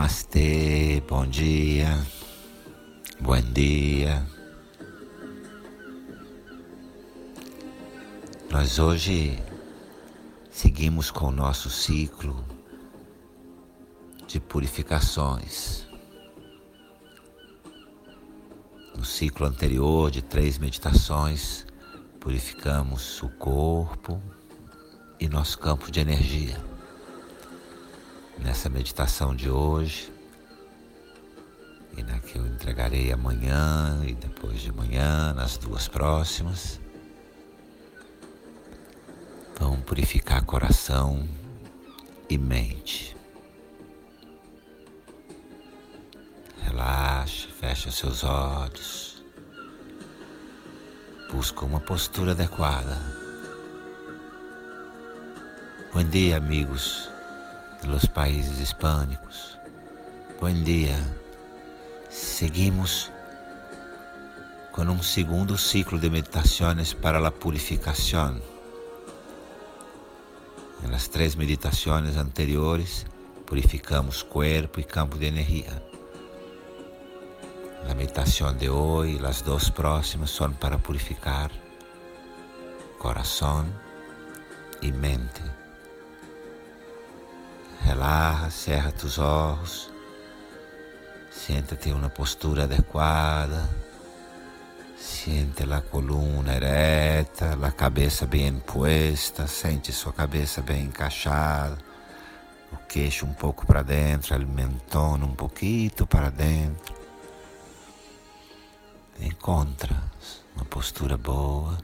Namastê, bom dia, bom dia. Nós hoje seguimos com o nosso ciclo de purificações. No ciclo anterior de três meditações, purificamos o corpo e nosso campo de energia nessa meditação de hoje e na que eu entregarei amanhã e depois de amanhã, nas duas próximas. Vão purificar coração e mente. Relaxa, fecha seus olhos. Busca uma postura adequada. Bom dia, amigos de países hispânicos. Buen día. Seguimos con un segundo ciclo de meditaciones para la purificación. En las tres meditaciones anteriores purificamos cuerpo y campo de energía. La meditación de hoy y las dos próximas son para purificar corazón y mente. Relaxa, cerra olhos, siéntate em uma postura adequada, siente a coluna ereta, a cabeça bem posta, sente sua cabeça bem encaixada, o queixo um pouco para dentro, o mentón um pouquinho para dentro. Encontra uma postura boa,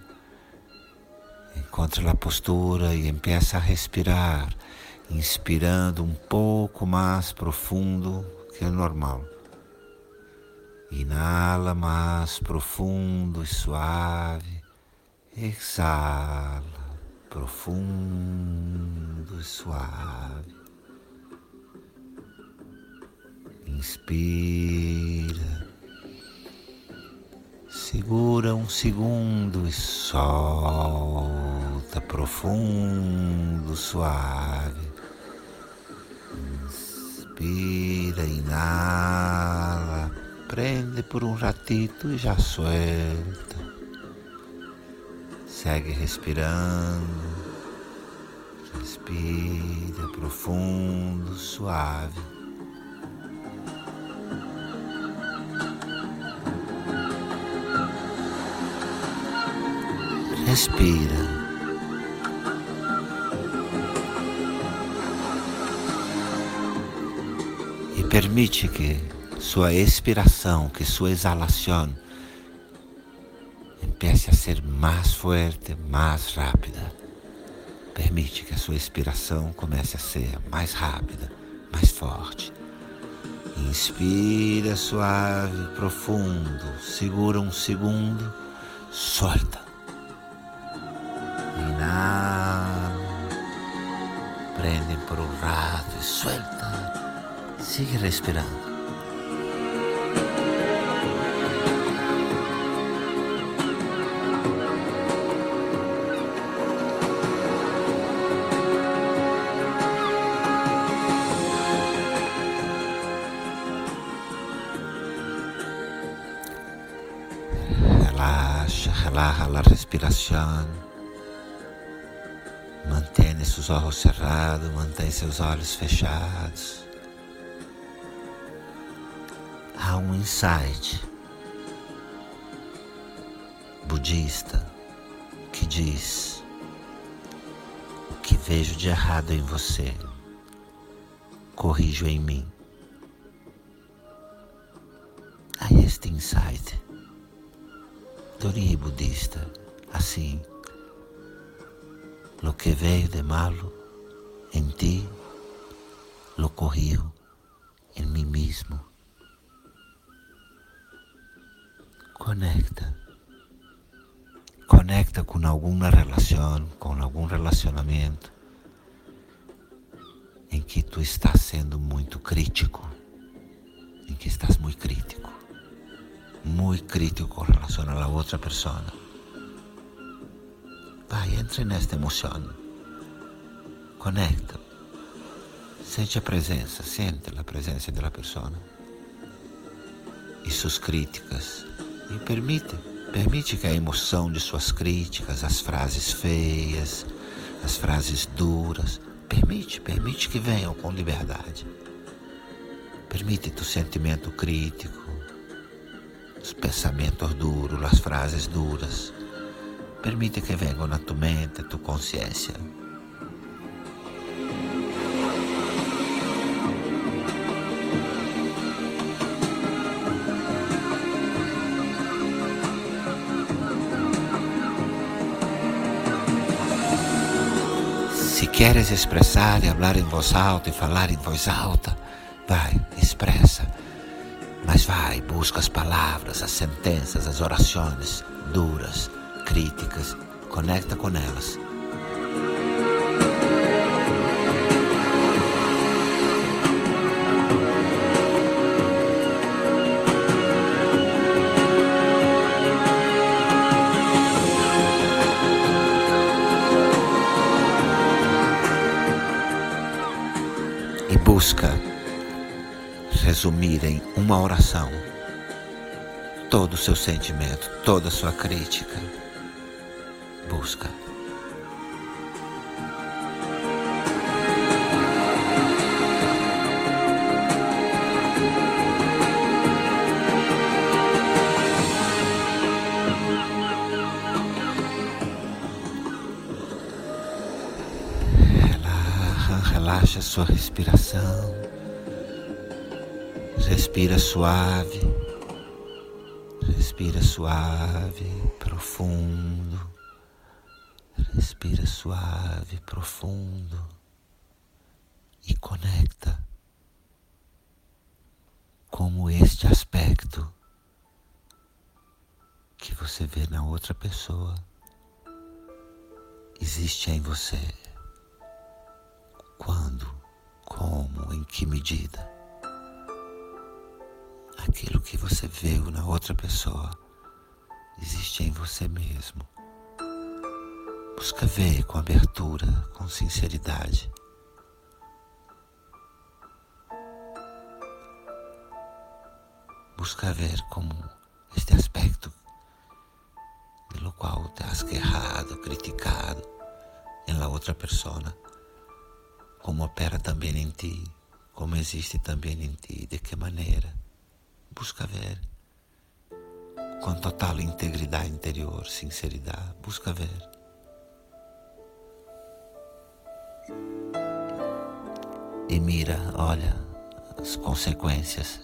encontra a postura e empieza a respirar inspirando um pouco mais profundo que o normal. Inala mais profundo e suave. Exala profundo e suave. Inspira. Segura um segundo e solta profundo, suave. Inspira, inala, prende por um ratito e já suelta. Segue respirando. Respira profundo, suave. Respira. Permite que sua expiração, que sua exalação empiece a ser mais forte, mais rápida. Permite que a sua expiração comece a ser mais rápida, mais forte. Inspira suave, profundo, segura um segundo, solta. Inala, prende por um rato e solta. Sigue respirando. Relaxa, relaja la respiración. Mantém seus olhos cerrados, mantém seus olhos fechados. Há um insight budista que diz: O que vejo de errado em você, corrijo em mim. Há este insight do budista, assim, lo que veio de malo em ti, lo corrijo em mim mesmo. Conecta. Conecta com alguma relação, com algum relacionamento em que tu estás sendo muito crítico, em que estás muito crítico, muito crítico com relação a outra pessoa. Vai, entre nesta emoção. Conecta. Sente a presença, sente a presença da pessoa e suas críticas e permite, permite que a emoção de suas críticas, as frases feias, as frases duras, permite, permite que venham com liberdade. Permite tu sentimento crítico, os pensamentos duros, as frases duras. Permite que venham na tua mente, tua consciência. Queres expressar e falar em voz alta e falar em voz alta, vai, expressa. Mas vai, busca as palavras, as sentenças, as orações duras, críticas, conecta com elas. Busca resumir em uma oração todo o seu sentimento, toda a sua crítica. Busca. Relaxa, sua respiração. Respira suave, respira suave, profundo, respira suave, profundo e conecta como este aspecto que você vê na outra pessoa existe em você. Quando, como, em que medida? aquilo que você viu na outra pessoa existe em você mesmo. Busca ver com abertura, com sinceridade. Busca ver como este aspecto pelo qual te has quejado, criticado em la outra persona, como opera também em ti, como existe também em ti, de que maneira busca ver com total integridade interior, sinceridade, busca ver. E mira, olha as consequências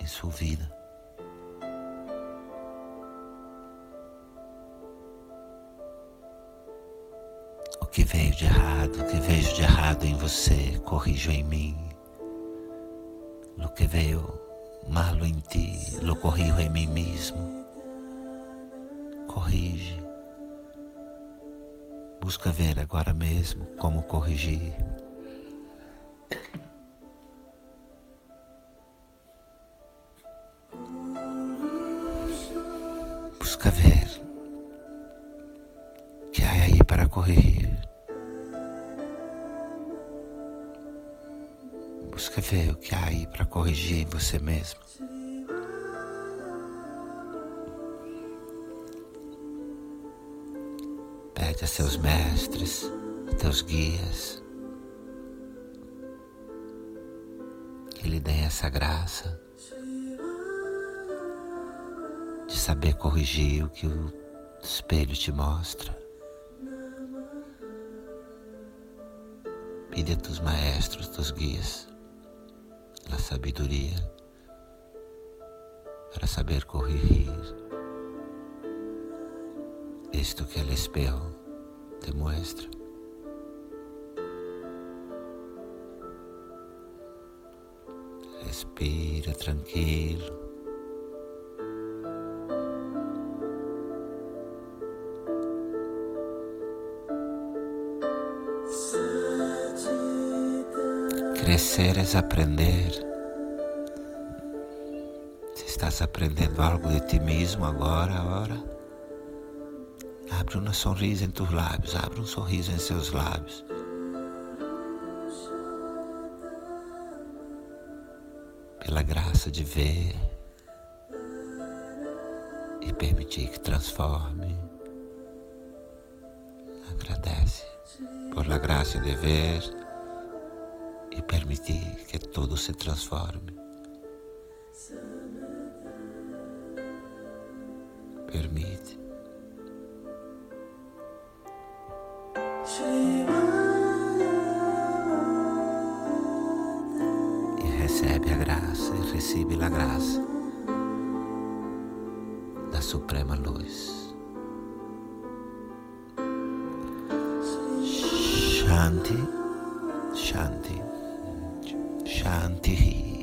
em sua vida. Que veio de errado, que vejo de errado em você, corrijo em mim. O que veio malo em ti, lo corrijo em mim mesmo. Corrige. Busca ver agora mesmo como corrigir. Busca ver que há aí para corrigir. Ver o que há aí para corrigir em você mesmo. Pede a seus mestres, teus guias, que lhe deem essa graça de saber corrigir o que o espelho te mostra. Pide a tus maestros, tus guias, la sabedoria para saber corrigir esto que espejo te muestra. Respira tranquilo. Crescer é aprender. Se estás aprendendo algo de ti mesmo agora, agora, abre uma sorriso em teus lábios, abre um sorriso em seus lábios. pela graça de ver e permitir que transforme. Agradece por la graça de ver e permitir que tudo se transforme. Permite. E recebe a graça, e recebe a graça da Suprema Luz. Shanti, Shanti, Shanti.